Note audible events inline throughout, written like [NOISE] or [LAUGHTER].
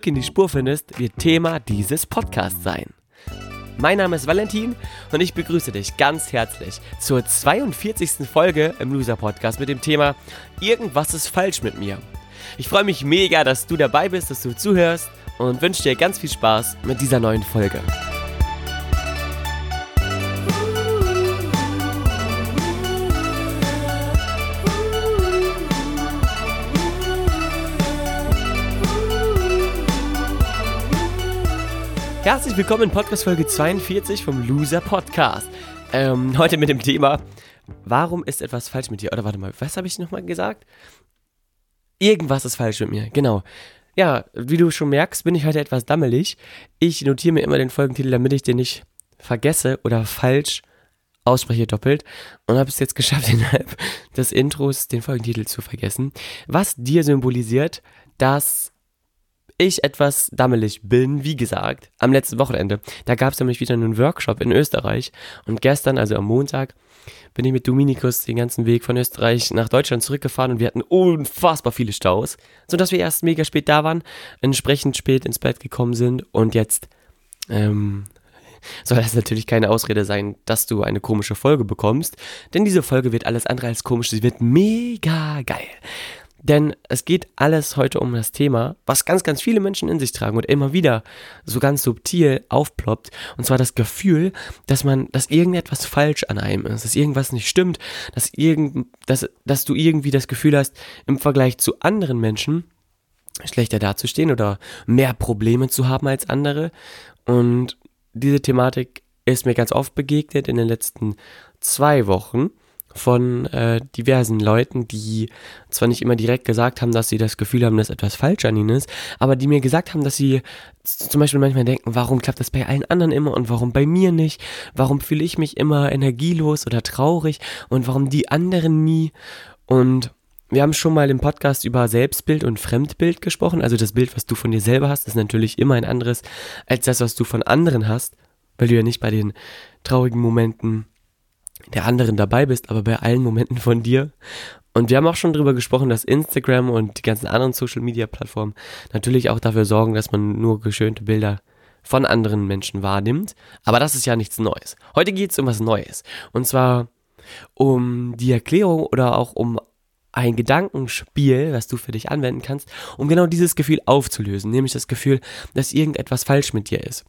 in die Spur findest, wird Thema dieses Podcasts sein. Mein Name ist Valentin und ich begrüße dich ganz herzlich zur 42. Folge im Loser Podcast mit dem Thema Irgendwas ist falsch mit mir. Ich freue mich mega, dass du dabei bist, dass du zuhörst und wünsche dir ganz viel Spaß mit dieser neuen Folge. Herzlich willkommen in Podcast Folge 42 vom Loser Podcast. Ähm, heute mit dem Thema, warum ist etwas falsch mit dir? Oder warte mal, was habe ich nochmal gesagt? Irgendwas ist falsch mit mir, genau. Ja, wie du schon merkst, bin ich heute etwas dammelig. Ich notiere mir immer den Folgentitel, damit ich den nicht vergesse oder falsch ausspreche doppelt und habe es jetzt geschafft, [LAUGHS] innerhalb des Intros den Folgentitel zu vergessen. Was dir symbolisiert, dass ich etwas dammelig bin, wie gesagt, am letzten Wochenende. Da gab es nämlich wieder einen Workshop in Österreich und gestern, also am Montag, bin ich mit Dominikus den ganzen Weg von Österreich nach Deutschland zurückgefahren und wir hatten unfassbar viele Staus, sodass wir erst mega spät da waren, entsprechend spät ins Bett gekommen sind und jetzt ähm, soll das natürlich keine Ausrede sein, dass du eine komische Folge bekommst, denn diese Folge wird alles andere als komisch, sie wird mega geil. Denn es geht alles heute um das Thema, was ganz, ganz viele Menschen in sich tragen und immer wieder so ganz subtil aufploppt. Und zwar das Gefühl, dass man, dass irgendetwas falsch an einem ist, dass irgendwas nicht stimmt, dass irgend, dass, dass du irgendwie das Gefühl hast, im Vergleich zu anderen Menschen schlechter dazustehen oder mehr Probleme zu haben als andere. Und diese Thematik ist mir ganz oft begegnet in den letzten zwei Wochen von äh, diversen Leuten, die zwar nicht immer direkt gesagt haben, dass sie das Gefühl haben, dass etwas falsch an ihnen ist, aber die mir gesagt haben, dass sie zum Beispiel manchmal denken, warum klappt das bei allen anderen immer und warum bei mir nicht? Warum fühle ich mich immer energielos oder traurig und warum die anderen nie? Und wir haben schon mal im Podcast über Selbstbild und Fremdbild gesprochen. Also das Bild, was du von dir selber hast, ist natürlich immer ein anderes als das, was du von anderen hast, weil du ja nicht bei den traurigen Momenten der anderen dabei bist, aber bei allen Momenten von dir. Und wir haben auch schon darüber gesprochen, dass Instagram und die ganzen anderen Social Media Plattformen natürlich auch dafür sorgen, dass man nur geschönte Bilder von anderen Menschen wahrnimmt. Aber das ist ja nichts Neues. Heute geht es um was Neues. Und zwar um die Erklärung oder auch um ein Gedankenspiel, was du für dich anwenden kannst, um genau dieses Gefühl aufzulösen, nämlich das Gefühl, dass irgendetwas falsch mit dir ist.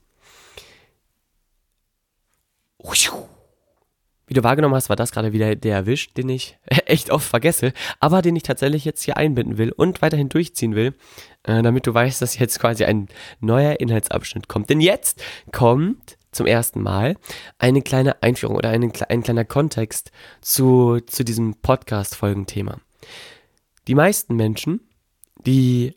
Wie du wahrgenommen hast, war das gerade wieder der Erwisch, den ich [LAUGHS] echt oft vergesse, aber den ich tatsächlich jetzt hier einbinden will und weiterhin durchziehen will, äh, damit du weißt, dass jetzt quasi ein neuer Inhaltsabschnitt kommt. Denn jetzt kommt zum ersten Mal eine kleine Einführung oder ein, ein kleiner Kontext zu, zu diesem Podcast-Folgenthema. Die meisten Menschen, die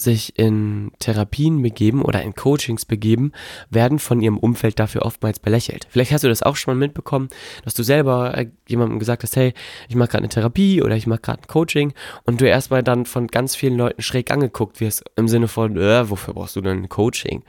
sich in Therapien begeben oder in Coachings begeben, werden von ihrem Umfeld dafür oftmals belächelt. Vielleicht hast du das auch schon mal mitbekommen, dass du selber äh, jemandem gesagt hast, hey, ich mache gerade eine Therapie oder ich mache gerade ein Coaching und du erstmal dann von ganz vielen Leuten schräg angeguckt wirst im Sinne von, äh, wofür brauchst du denn ein Coaching?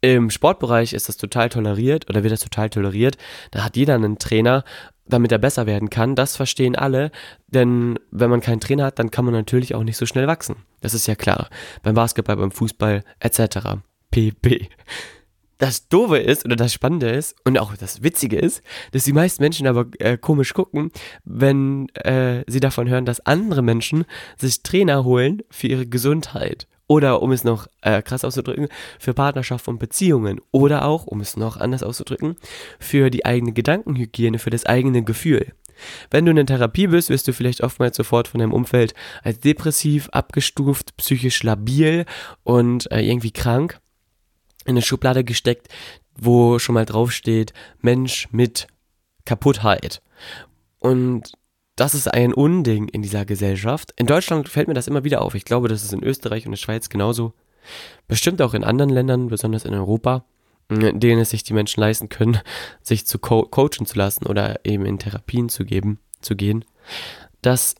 Im Sportbereich ist das total toleriert oder wird das total toleriert. Da hat jeder einen Trainer damit er besser werden kann, das verstehen alle, denn wenn man keinen Trainer hat, dann kann man natürlich auch nicht so schnell wachsen. Das ist ja klar. Beim Basketball, beim Fußball etc. pp. Das Doofe ist oder das Spannende ist und auch das Witzige ist, dass die meisten Menschen aber äh, komisch gucken, wenn äh, sie davon hören, dass andere Menschen sich Trainer holen für ihre Gesundheit oder um es noch äh, krass auszudrücken, für Partnerschaft und Beziehungen. Oder auch, um es noch anders auszudrücken, für die eigene Gedankenhygiene, für das eigene Gefühl. Wenn du in der Therapie bist, wirst du vielleicht oftmals sofort von deinem Umfeld als depressiv, abgestuft, psychisch labil und äh, irgendwie krank in eine Schublade gesteckt, wo schon mal draufsteht, Mensch mit Kaputtheit. Und das ist ein Unding in dieser Gesellschaft. In Deutschland fällt mir das immer wieder auf. Ich glaube, das ist in Österreich und der Schweiz genauso. Bestimmt auch in anderen Ländern, besonders in Europa, in denen es sich die Menschen leisten können, [LAUGHS] sich zu co coachen zu lassen oder eben in Therapien zu geben, zu gehen, dass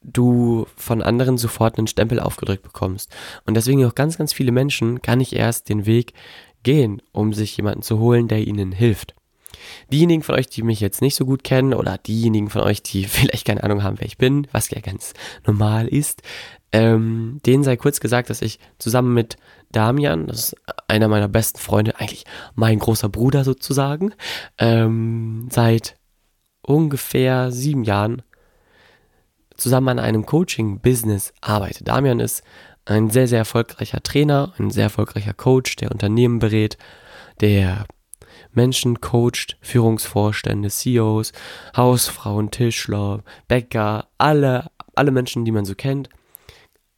du von anderen sofort einen Stempel aufgedrückt bekommst. Und deswegen auch ganz, ganz viele Menschen gar nicht erst den Weg gehen, um sich jemanden zu holen, der ihnen hilft. Diejenigen von euch, die mich jetzt nicht so gut kennen oder diejenigen von euch, die [LAUGHS] vielleicht keine Ahnung haben, wer ich bin, was ja ganz normal ist, ähm, denen sei kurz gesagt, dass ich zusammen mit Damian, das ist einer meiner besten Freunde, eigentlich mein großer Bruder sozusagen, ähm, seit ungefähr sieben Jahren zusammen an einem Coaching-Business arbeite. Damian ist ein sehr, sehr erfolgreicher Trainer, ein sehr erfolgreicher Coach, der Unternehmen berät, der Menschen coacht, Führungsvorstände, CEOs, Hausfrauen, Tischler, Bäcker, alle, alle Menschen, die man so kennt.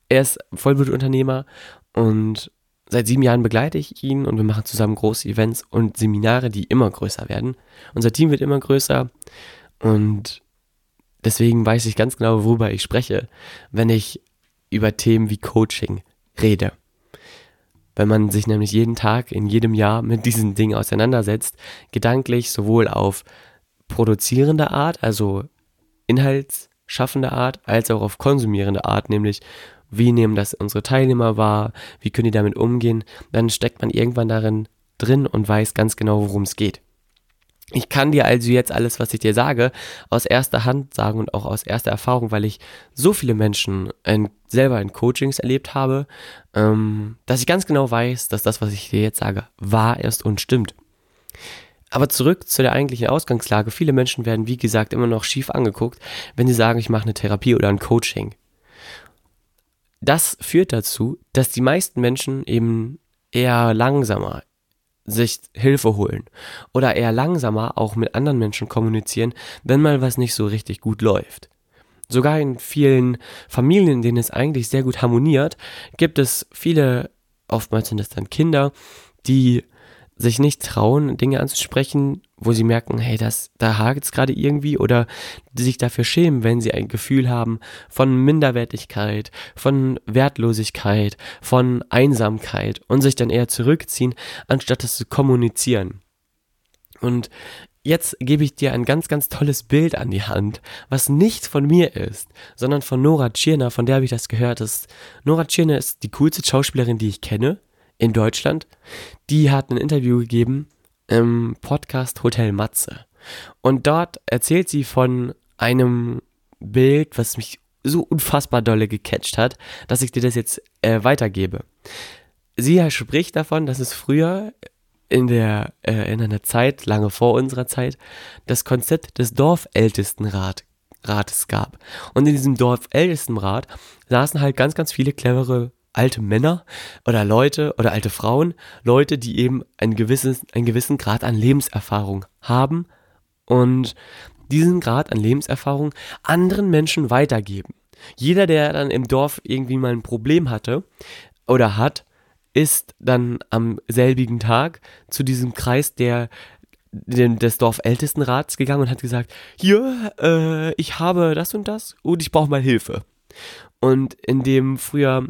Er ist Vollblutunternehmer und seit sieben Jahren begleite ich ihn und wir machen zusammen große Events und Seminare, die immer größer werden. Unser Team wird immer größer und deswegen weiß ich ganz genau, worüber ich spreche, wenn ich über Themen wie Coaching rede. Wenn man sich nämlich jeden Tag in jedem Jahr mit diesen Dingen auseinandersetzt, gedanklich sowohl auf produzierende Art, also inhaltsschaffende Art, als auch auf konsumierende Art, nämlich wie nehmen das unsere Teilnehmer wahr, wie können die damit umgehen, dann steckt man irgendwann darin drin und weiß ganz genau, worum es geht. Ich kann dir also jetzt alles, was ich dir sage, aus erster Hand sagen und auch aus erster Erfahrung, weil ich so viele Menschen in, selber in Coachings erlebt habe, ähm, dass ich ganz genau weiß, dass das, was ich dir jetzt sage, wahr ist und stimmt. Aber zurück zu der eigentlichen Ausgangslage. Viele Menschen werden, wie gesagt, immer noch schief angeguckt, wenn sie sagen, ich mache eine Therapie oder ein Coaching. Das führt dazu, dass die meisten Menschen eben eher langsamer, sich Hilfe holen oder eher langsamer auch mit anderen Menschen kommunizieren, wenn mal was nicht so richtig gut läuft. Sogar in vielen Familien, in denen es eigentlich sehr gut harmoniert, gibt es viele, oftmals sind es dann Kinder, die sich nicht trauen, Dinge anzusprechen, wo sie merken, hey, das, da hakt es gerade irgendwie oder die sich dafür schämen, wenn sie ein Gefühl haben von Minderwertigkeit, von Wertlosigkeit, von Einsamkeit und sich dann eher zurückziehen, anstatt das zu kommunizieren. Und jetzt gebe ich dir ein ganz, ganz tolles Bild an die Hand, was nicht von mir ist, sondern von Nora Tschirner, von der habe ich das gehört. Das, Nora Tschirner ist die coolste Schauspielerin, die ich kenne in Deutschland, die hat ein Interview gegeben im Podcast Hotel Matze. Und dort erzählt sie von einem Bild, was mich so unfassbar dolle gecatcht hat, dass ich dir das jetzt äh, weitergebe. Sie spricht davon, dass es früher in der äh, in einer Zeit lange vor unserer Zeit das Konzept des Dorfältestenrat Rates gab. Und in diesem Dorfältestenrat saßen halt ganz ganz viele clevere alte Männer oder Leute oder alte Frauen, Leute, die eben ein gewisses, einen gewissen Grad an Lebenserfahrung haben und diesen Grad an Lebenserfahrung anderen Menschen weitergeben. Jeder, der dann im Dorf irgendwie mal ein Problem hatte oder hat, ist dann am selbigen Tag zu diesem Kreis der des Dorfältestenrats gegangen und hat gesagt, hier, äh, ich habe das und das und ich brauche mal Hilfe. Und in dem früher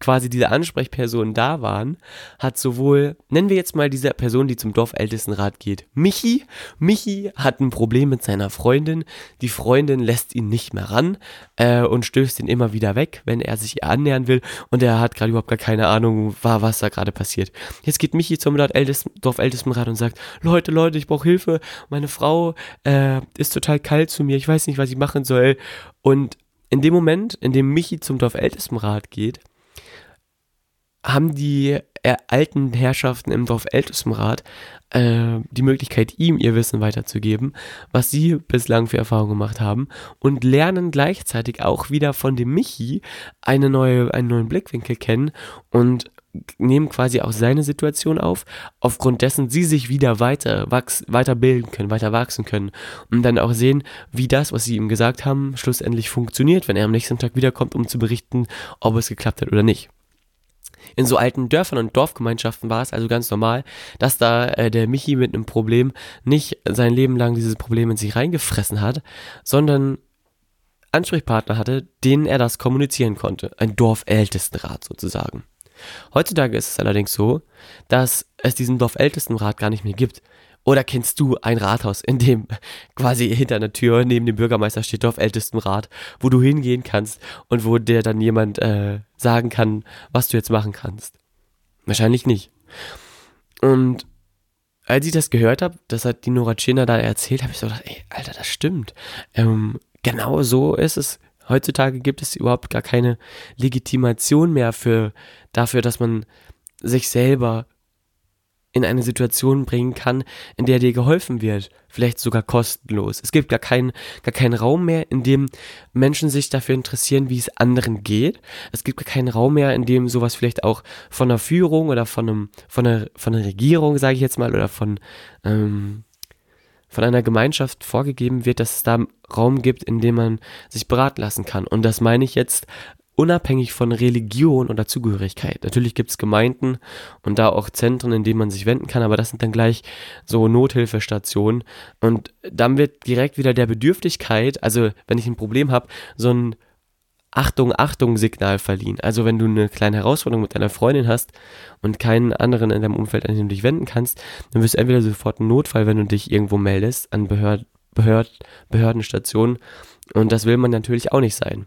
quasi diese Ansprechpersonen da waren, hat sowohl, nennen wir jetzt mal diese Person, die zum Dorfältestenrat geht, Michi. Michi hat ein Problem mit seiner Freundin. Die Freundin lässt ihn nicht mehr ran äh, und stößt ihn immer wieder weg, wenn er sich ihr annähern will. Und er hat gerade überhaupt gar keine Ahnung, was da gerade passiert. Jetzt geht Michi zum Dorfältestenrat und sagt, Leute, Leute, ich brauche Hilfe. Meine Frau äh, ist total kalt zu mir. Ich weiß nicht, was ich machen soll. Und in dem Moment, in dem Michi zum Dorfältestenrat geht, haben die alten Herrschaften im Dorf Ältestenrat äh, die Möglichkeit, ihm ihr Wissen weiterzugeben, was sie bislang für Erfahrungen gemacht haben und lernen gleichzeitig auch wieder von dem Michi eine neue, einen neuen Blickwinkel kennen und nehmen quasi auch seine Situation auf, aufgrund dessen sie sich wieder weiter wachs weiterbilden können, weiter wachsen können und dann auch sehen, wie das, was sie ihm gesagt haben, schlussendlich funktioniert, wenn er am nächsten Tag wiederkommt, um zu berichten, ob es geklappt hat oder nicht. In so alten Dörfern und Dorfgemeinschaften war es also ganz normal, dass da äh, der Michi mit einem Problem nicht sein Leben lang dieses Problem in sich reingefressen hat, sondern Ansprechpartner hatte, denen er das kommunizieren konnte. Ein Dorfältestenrat sozusagen. Heutzutage ist es allerdings so, dass es diesen Dorfältestenrat gar nicht mehr gibt. Oder kennst du ein Rathaus, in dem quasi hinter einer Tür neben dem Bürgermeister steht Dorfältestenrat, wo du hingehen kannst und wo dir dann jemand äh, sagen kann, was du jetzt machen kannst? Wahrscheinlich nicht. Und als ich das gehört habe, das hat die Nora Tschirner da erzählt, habe ich so gedacht, ey, Alter, das stimmt. Ähm, genau so ist es. Heutzutage gibt es überhaupt gar keine Legitimation mehr für dafür, dass man sich selber in eine Situation bringen kann, in der dir geholfen wird, vielleicht sogar kostenlos. Es gibt gar keinen, gar keinen Raum mehr, in dem Menschen sich dafür interessieren, wie es anderen geht. Es gibt gar keinen Raum mehr, in dem sowas vielleicht auch von der Führung oder von einem, von einer, von einer Regierung, sage ich jetzt mal, oder von, ähm, von einer Gemeinschaft vorgegeben wird, dass es da Raum gibt, in dem man sich beraten lassen kann. Und das meine ich jetzt unabhängig von Religion oder Zugehörigkeit. Natürlich gibt es Gemeinden und da auch Zentren, in denen man sich wenden kann, aber das sind dann gleich so Nothilfestationen. Und dann wird direkt wieder der Bedürftigkeit, also wenn ich ein Problem habe, so ein Achtung, Achtung Signal verliehen. Also wenn du eine kleine Herausforderung mit deiner Freundin hast und keinen anderen in deinem Umfeld, an den du dich wenden kannst, dann wirst du entweder sofort ein Notfall, wenn du dich irgendwo meldest an Behörd, Behörd, Behördenstationen. Und das will man natürlich auch nicht sein.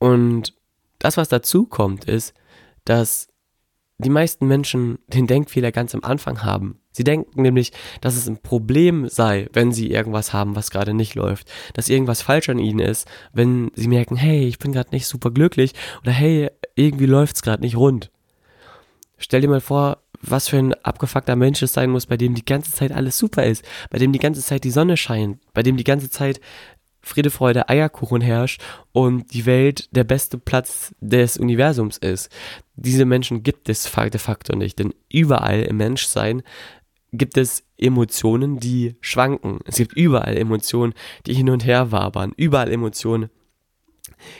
Und das, was dazu kommt, ist, dass die meisten Menschen den Denkfehler ganz am Anfang haben. Sie denken nämlich, dass es ein Problem sei, wenn sie irgendwas haben, was gerade nicht läuft. Dass irgendwas falsch an ihnen ist, wenn sie merken, hey, ich bin gerade nicht super glücklich oder hey, irgendwie läuft es gerade nicht rund. Stell dir mal vor, was für ein abgefuckter Mensch es sein muss, bei dem die ganze Zeit alles super ist, bei dem die ganze Zeit die Sonne scheint, bei dem die ganze Zeit Friede, Freude, Eierkuchen herrscht und die Welt der beste Platz des Universums ist. Diese Menschen gibt es de facto nicht, denn überall im Menschsein gibt es Emotionen, die schwanken. Es gibt überall Emotionen, die hin und her wabern. Überall Emotionen,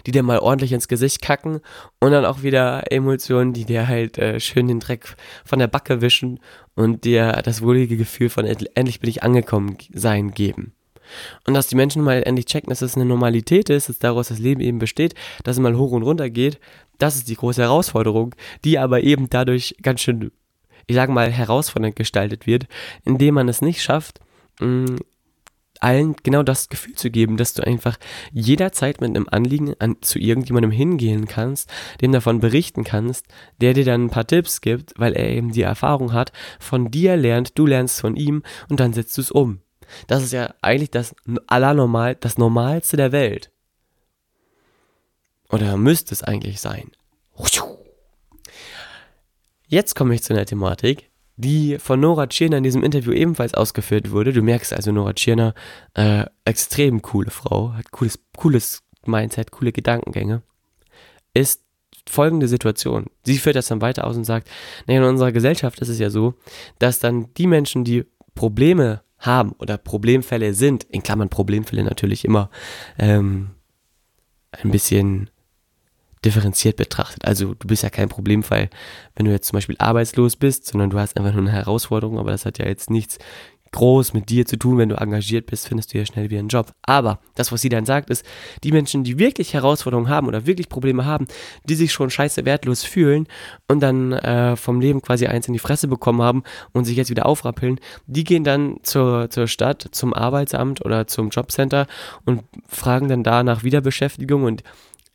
die dir mal ordentlich ins Gesicht kacken und dann auch wieder Emotionen, die dir halt äh, schön den Dreck von der Backe wischen und dir das wohlige Gefühl von endlich bin ich angekommen sein geben. Und dass die Menschen mal endlich checken, dass es eine Normalität ist, dass daraus das Leben eben besteht, dass es mal hoch und runter geht, das ist die große Herausforderung, die aber eben dadurch ganz schön, ich sage mal, herausfordernd gestaltet wird, indem man es nicht schafft, mh, allen genau das Gefühl zu geben, dass du einfach jederzeit mit einem Anliegen an, zu irgendjemandem hingehen kannst, dem davon berichten kannst, der dir dann ein paar Tipps gibt, weil er eben die Erfahrung hat, von dir lernt, du lernst von ihm und dann setzt du es um. Das ist ja eigentlich das allernormal, das Normalste der Welt. Oder müsste es eigentlich sein. Jetzt komme ich zu einer Thematik, die von Nora Tschirner in diesem Interview ebenfalls ausgeführt wurde. Du merkst also, Nora Tschirner, äh, extrem coole Frau, hat cooles, cooles Mindset, coole Gedankengänge, ist folgende Situation. Sie führt das dann weiter aus und sagt, naja, in unserer Gesellschaft ist es ja so, dass dann die Menschen, die Probleme haben oder Problemfälle sind, in Klammern Problemfälle natürlich immer ähm, ein bisschen differenziert betrachtet. Also du bist ja kein Problemfall, wenn du jetzt zum Beispiel arbeitslos bist, sondern du hast einfach nur eine Herausforderung, aber das hat ja jetzt nichts groß mit dir zu tun, wenn du engagiert bist, findest du ja schnell wieder einen Job. Aber das, was sie dann sagt, ist, die Menschen, die wirklich Herausforderungen haben oder wirklich Probleme haben, die sich schon scheiße wertlos fühlen und dann äh, vom Leben quasi eins in die Fresse bekommen haben und sich jetzt wieder aufrappeln, die gehen dann zur, zur Stadt, zum Arbeitsamt oder zum Jobcenter und fragen dann da nach Wiederbeschäftigung und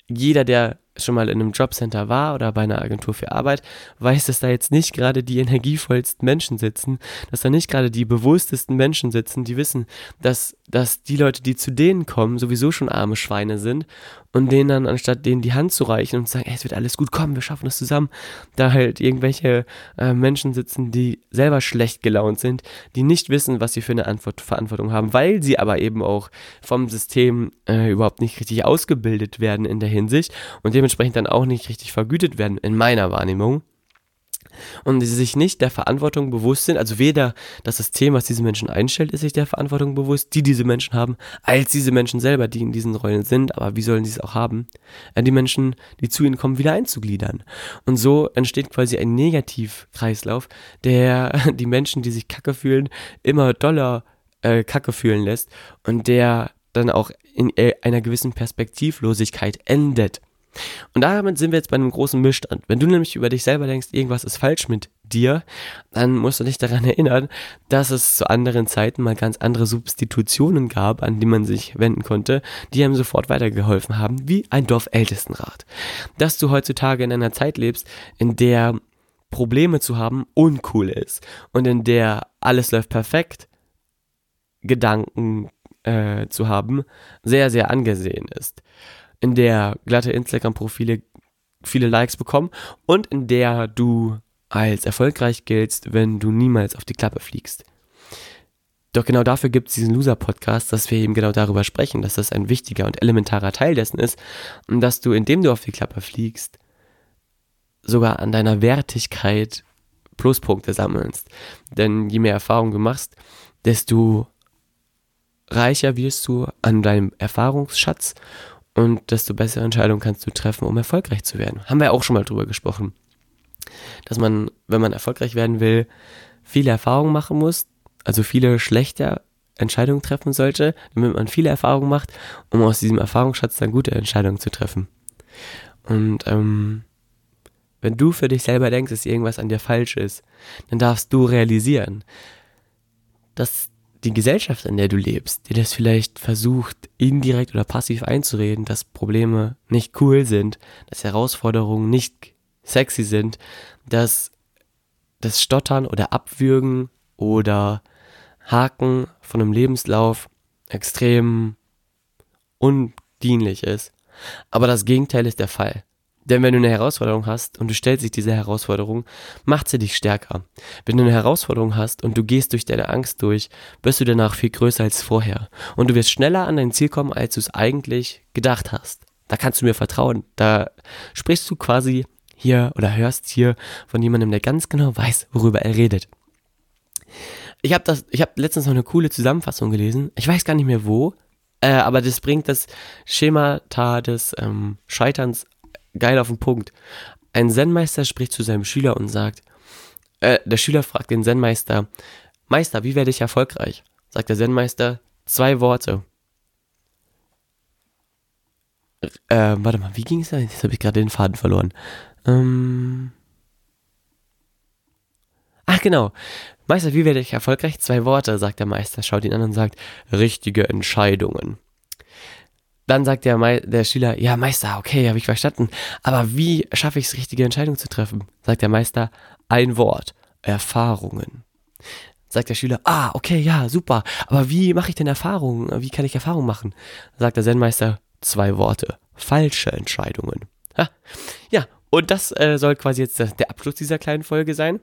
jeder, der schon mal in einem Jobcenter war oder bei einer Agentur für Arbeit, weiß, dass da jetzt nicht gerade die energievollsten Menschen sitzen, dass da nicht gerade die bewusstesten Menschen sitzen, die wissen, dass, dass die Leute, die zu denen kommen, sowieso schon arme Schweine sind und denen dann, anstatt denen die Hand zu reichen und zu sagen, ey, es wird alles gut, komm, wir schaffen das zusammen, da halt irgendwelche äh, Menschen sitzen, die selber schlecht gelaunt sind, die nicht wissen, was sie für eine Antwort, Verantwortung haben, weil sie aber eben auch vom System äh, überhaupt nicht richtig ausgebildet werden in der Hinsicht und dem dementsprechend dann auch nicht richtig vergütet werden, in meiner Wahrnehmung. Und sie sich nicht der Verantwortung bewusst sind, also weder das System, was diese Menschen einstellt, ist sich der Verantwortung bewusst, die diese Menschen haben, als diese Menschen selber, die in diesen Rollen sind, aber wie sollen sie es auch haben, äh, die Menschen, die zu ihnen kommen, wieder einzugliedern. Und so entsteht quasi ein Negativkreislauf, der [LAUGHS] die Menschen, die sich kacke fühlen, immer doller äh, kacke fühlen lässt und der dann auch in äh, einer gewissen Perspektivlosigkeit endet. Und damit sind wir jetzt bei einem großen Missstand. Wenn du nämlich über dich selber denkst, irgendwas ist falsch mit dir, dann musst du dich daran [LAUGHS] erinnern, dass es zu anderen Zeiten mal ganz andere Substitutionen gab, an die man sich wenden konnte, die einem sofort weitergeholfen haben, wie ein Dorfältestenrat. Dass du heutzutage in einer Zeit lebst, in der Probleme zu haben uncool ist und in der alles läuft perfekt, Gedanken äh, zu haben, sehr, sehr angesehen ist in der glatte Instagram-Profile viele Likes bekommen und in der du als erfolgreich giltst, wenn du niemals auf die Klappe fliegst. Doch genau dafür gibt es diesen Loser-Podcast, dass wir eben genau darüber sprechen, dass das ein wichtiger und elementarer Teil dessen ist und dass du, indem du auf die Klappe fliegst, sogar an deiner Wertigkeit Pluspunkte sammelst. Denn je mehr Erfahrung du machst, desto reicher wirst du an deinem Erfahrungsschatz und desto bessere Entscheidungen kannst du treffen, um erfolgreich zu werden. Haben wir auch schon mal drüber gesprochen. Dass man, wenn man erfolgreich werden will, viele Erfahrungen machen muss, also viele schlechte Entscheidungen treffen sollte, damit man viele Erfahrungen macht, um aus diesem Erfahrungsschatz dann gute Entscheidungen zu treffen. Und ähm, wenn du für dich selber denkst, dass irgendwas an dir falsch ist, dann darfst du realisieren, dass die Gesellschaft, in der du lebst, dir das vielleicht versucht, indirekt oder passiv einzureden, dass Probleme nicht cool sind, dass Herausforderungen nicht sexy sind, dass das Stottern oder Abwürgen oder Haken von einem Lebenslauf extrem undienlich ist. Aber das Gegenteil ist der Fall. Denn wenn du eine Herausforderung hast und du stellst dich dieser Herausforderung, macht sie dich stärker. Wenn du eine Herausforderung hast und du gehst durch deine Angst durch, wirst du danach viel größer als vorher. Und du wirst schneller an dein Ziel kommen, als du es eigentlich gedacht hast. Da kannst du mir vertrauen. Da sprichst du quasi hier oder hörst hier von jemandem, der ganz genau weiß, worüber er redet. Ich habe das, ich habe letztens noch eine coole Zusammenfassung gelesen. Ich weiß gar nicht mehr wo, äh, aber das bringt das Schemata des ähm, Scheiterns geil auf den Punkt. Ein Zen-Meister spricht zu seinem Schüler und sagt, äh, der Schüler fragt den Zen-Meister, Meister, wie werde ich erfolgreich? Sagt der Zen-Meister, zwei Worte. Äh, warte mal, wie ging es da? Jetzt habe ich gerade den Faden verloren. Ähm. Ach genau. Meister, wie werde ich erfolgreich? Zwei Worte, sagt der Meister, schaut ihn an und sagt, richtige Entscheidungen. Dann sagt der, Me der Schüler, ja Meister, okay, habe ich verstanden. Aber wie schaffe ich es, richtige Entscheidungen zu treffen? Sagt der Meister, ein Wort, Erfahrungen. Sagt der Schüler, ah, okay, ja, super. Aber wie mache ich denn Erfahrungen? Wie kann ich Erfahrungen machen? Sagt der Zen-Meister, zwei Worte, falsche Entscheidungen. Ha. Ja, und das äh, soll quasi jetzt der Abschluss dieser kleinen Folge sein.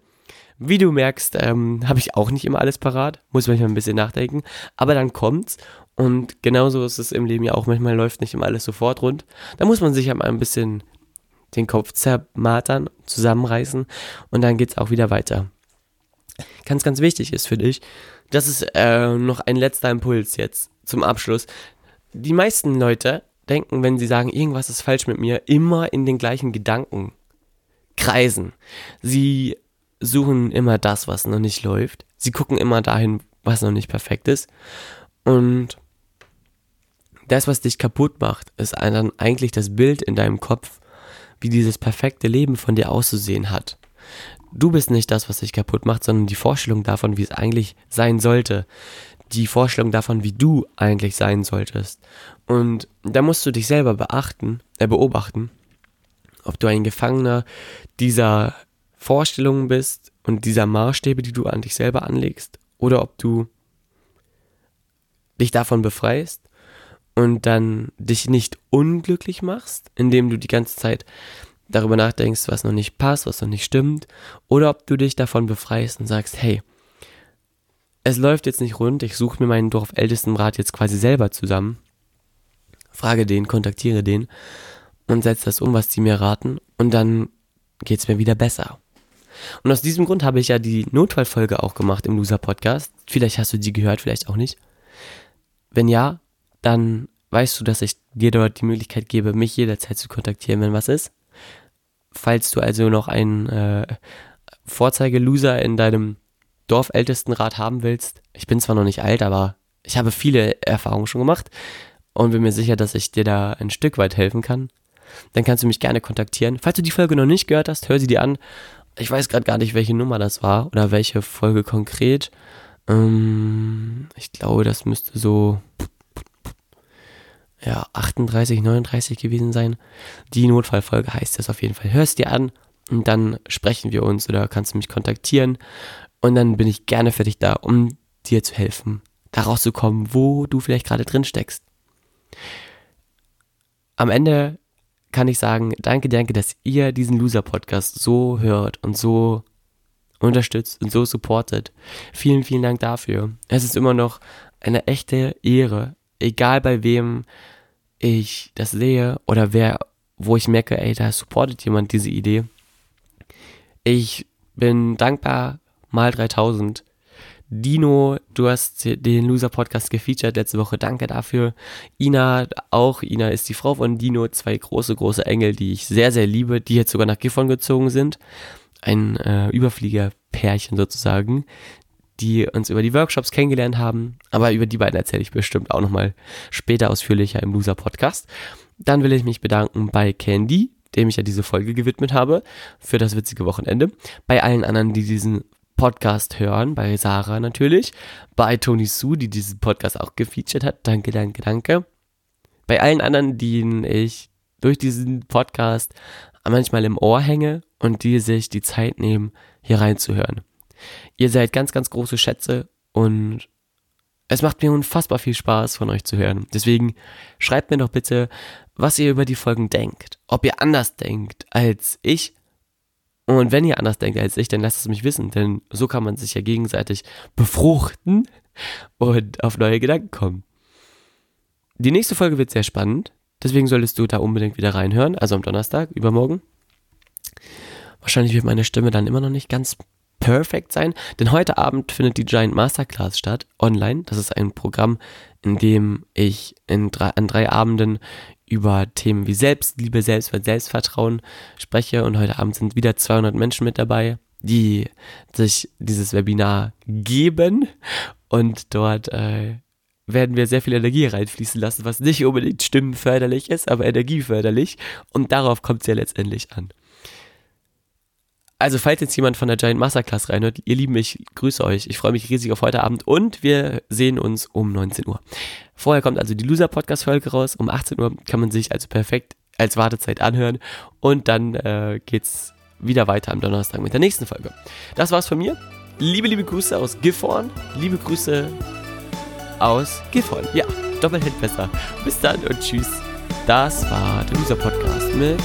Wie du merkst, ähm, habe ich auch nicht immer alles parat, muss manchmal ein bisschen nachdenken, aber dann kommt's und genauso ist es im Leben ja auch. Manchmal läuft nicht immer alles sofort rund. Da muss man sich ja mal ein bisschen den Kopf zermatern, zusammenreißen und dann geht's auch wieder weiter. Ganz, ganz wichtig ist für dich, das ist äh, noch ein letzter Impuls jetzt zum Abschluss. Die meisten Leute denken, wenn sie sagen, irgendwas ist falsch mit mir, immer in den gleichen Gedanken kreisen. Sie suchen immer das, was noch nicht läuft. Sie gucken immer dahin, was noch nicht perfekt ist. Und das, was dich kaputt macht, ist dann eigentlich das Bild in deinem Kopf, wie dieses perfekte Leben von dir auszusehen hat. Du bist nicht das, was dich kaputt macht, sondern die Vorstellung davon, wie es eigentlich sein sollte. Die Vorstellung davon, wie du eigentlich sein solltest. Und da musst du dich selber beachten, äh, beobachten, ob du ein Gefangener dieser Vorstellungen bist und dieser Maßstäbe, die du an dich selber anlegst, oder ob du dich davon befreist und dann dich nicht unglücklich machst, indem du die ganze Zeit darüber nachdenkst, was noch nicht passt, was noch nicht stimmt, oder ob du dich davon befreist und sagst, hey, es läuft jetzt nicht rund, ich suche mir meinen Dorfältestenrat jetzt quasi selber zusammen, frage den, kontaktiere den und setze das um, was die mir raten und dann geht's mir wieder besser. Und aus diesem Grund habe ich ja die Notfallfolge auch gemacht im Loser Podcast. Vielleicht hast du die gehört, vielleicht auch nicht. Wenn ja, dann weißt du, dass ich dir dort die Möglichkeit gebe, mich jederzeit zu kontaktieren, wenn was ist. Falls du also noch einen äh, Vorzeigeloser in deinem Dorfältestenrat haben willst, ich bin zwar noch nicht alt, aber ich habe viele Erfahrungen schon gemacht und bin mir sicher, dass ich dir da ein Stück weit helfen kann. dann kannst du mich gerne kontaktieren. Falls du die Folge noch nicht gehört hast, hör sie dir an. Ich weiß gerade gar nicht, welche Nummer das war oder welche Folge konkret. Ähm, ich glaube, das müsste so ja, 38, 39 gewesen sein. Die Notfallfolge heißt das auf jeden Fall. Hörst dir an und dann sprechen wir uns oder kannst du mich kontaktieren und dann bin ich gerne für dich da, um dir zu helfen, da rauszukommen, wo du vielleicht gerade drin steckst. Am Ende kann ich sagen, danke, danke, dass ihr diesen Loser-Podcast so hört und so unterstützt und so supportet. Vielen, vielen Dank dafür. Es ist immer noch eine echte Ehre, egal bei wem ich das sehe oder wer, wo ich merke, ey, da supportet jemand diese Idee. Ich bin dankbar mal 3000. Dino, du hast den Loser Podcast gefeatured letzte Woche. Danke dafür. Ina auch. Ina ist die Frau von Dino. Zwei große, große Engel, die ich sehr, sehr liebe, die jetzt sogar nach Gifhorn gezogen sind. Ein äh, Überfliegerpärchen sozusagen, die uns über die Workshops kennengelernt haben. Aber über die beiden erzähle ich bestimmt auch nochmal später ausführlicher im Loser Podcast. Dann will ich mich bedanken bei Candy, dem ich ja diese Folge gewidmet habe, für das witzige Wochenende. Bei allen anderen, die diesen Podcast hören, bei Sarah natürlich, bei Tony Sue, die diesen Podcast auch gefeatured hat. Danke, danke, danke. Bei allen anderen, denen ich durch diesen Podcast manchmal im Ohr hänge und die sich die Zeit nehmen, hier reinzuhören. Ihr seid ganz, ganz große Schätze und es macht mir unfassbar viel Spaß, von euch zu hören. Deswegen schreibt mir doch bitte, was ihr über die Folgen denkt. Ob ihr anders denkt als ich. Und wenn ihr anders denkt als ich, dann lasst es mich wissen, denn so kann man sich ja gegenseitig befruchten und auf neue Gedanken kommen. Die nächste Folge wird sehr spannend, deswegen solltest du da unbedingt wieder reinhören, also am Donnerstag, übermorgen. Wahrscheinlich wird meine Stimme dann immer noch nicht ganz perfekt sein, denn heute Abend findet die Giant Masterclass statt, online. Das ist ein Programm, in dem ich in drei, an drei Abenden über Themen wie Selbstliebe, Selbstwert, Selbstvertrauen spreche. Und heute Abend sind wieder 200 Menschen mit dabei, die sich dieses Webinar geben. Und dort äh, werden wir sehr viel Energie reinfließen lassen, was nicht unbedingt stimmenförderlich ist, aber energieförderlich. Und darauf kommt es ja letztendlich an. Also, falls jetzt jemand von der Giant Masterclass reinhört, ihr Lieben, ich grüße euch. Ich freue mich riesig auf heute Abend und wir sehen uns um 19 Uhr. Vorher kommt also die Loser-Podcast-Folge raus. Um 18 Uhr kann man sich also perfekt als Wartezeit anhören und dann äh, geht's wieder weiter am Donnerstag mit der nächsten Folge. Das war's von mir. Liebe, liebe Grüße aus Gifhorn. Liebe Grüße aus Gifhorn. Ja, doppelt besser. Bis dann und tschüss. Das war der Loser Podcast mit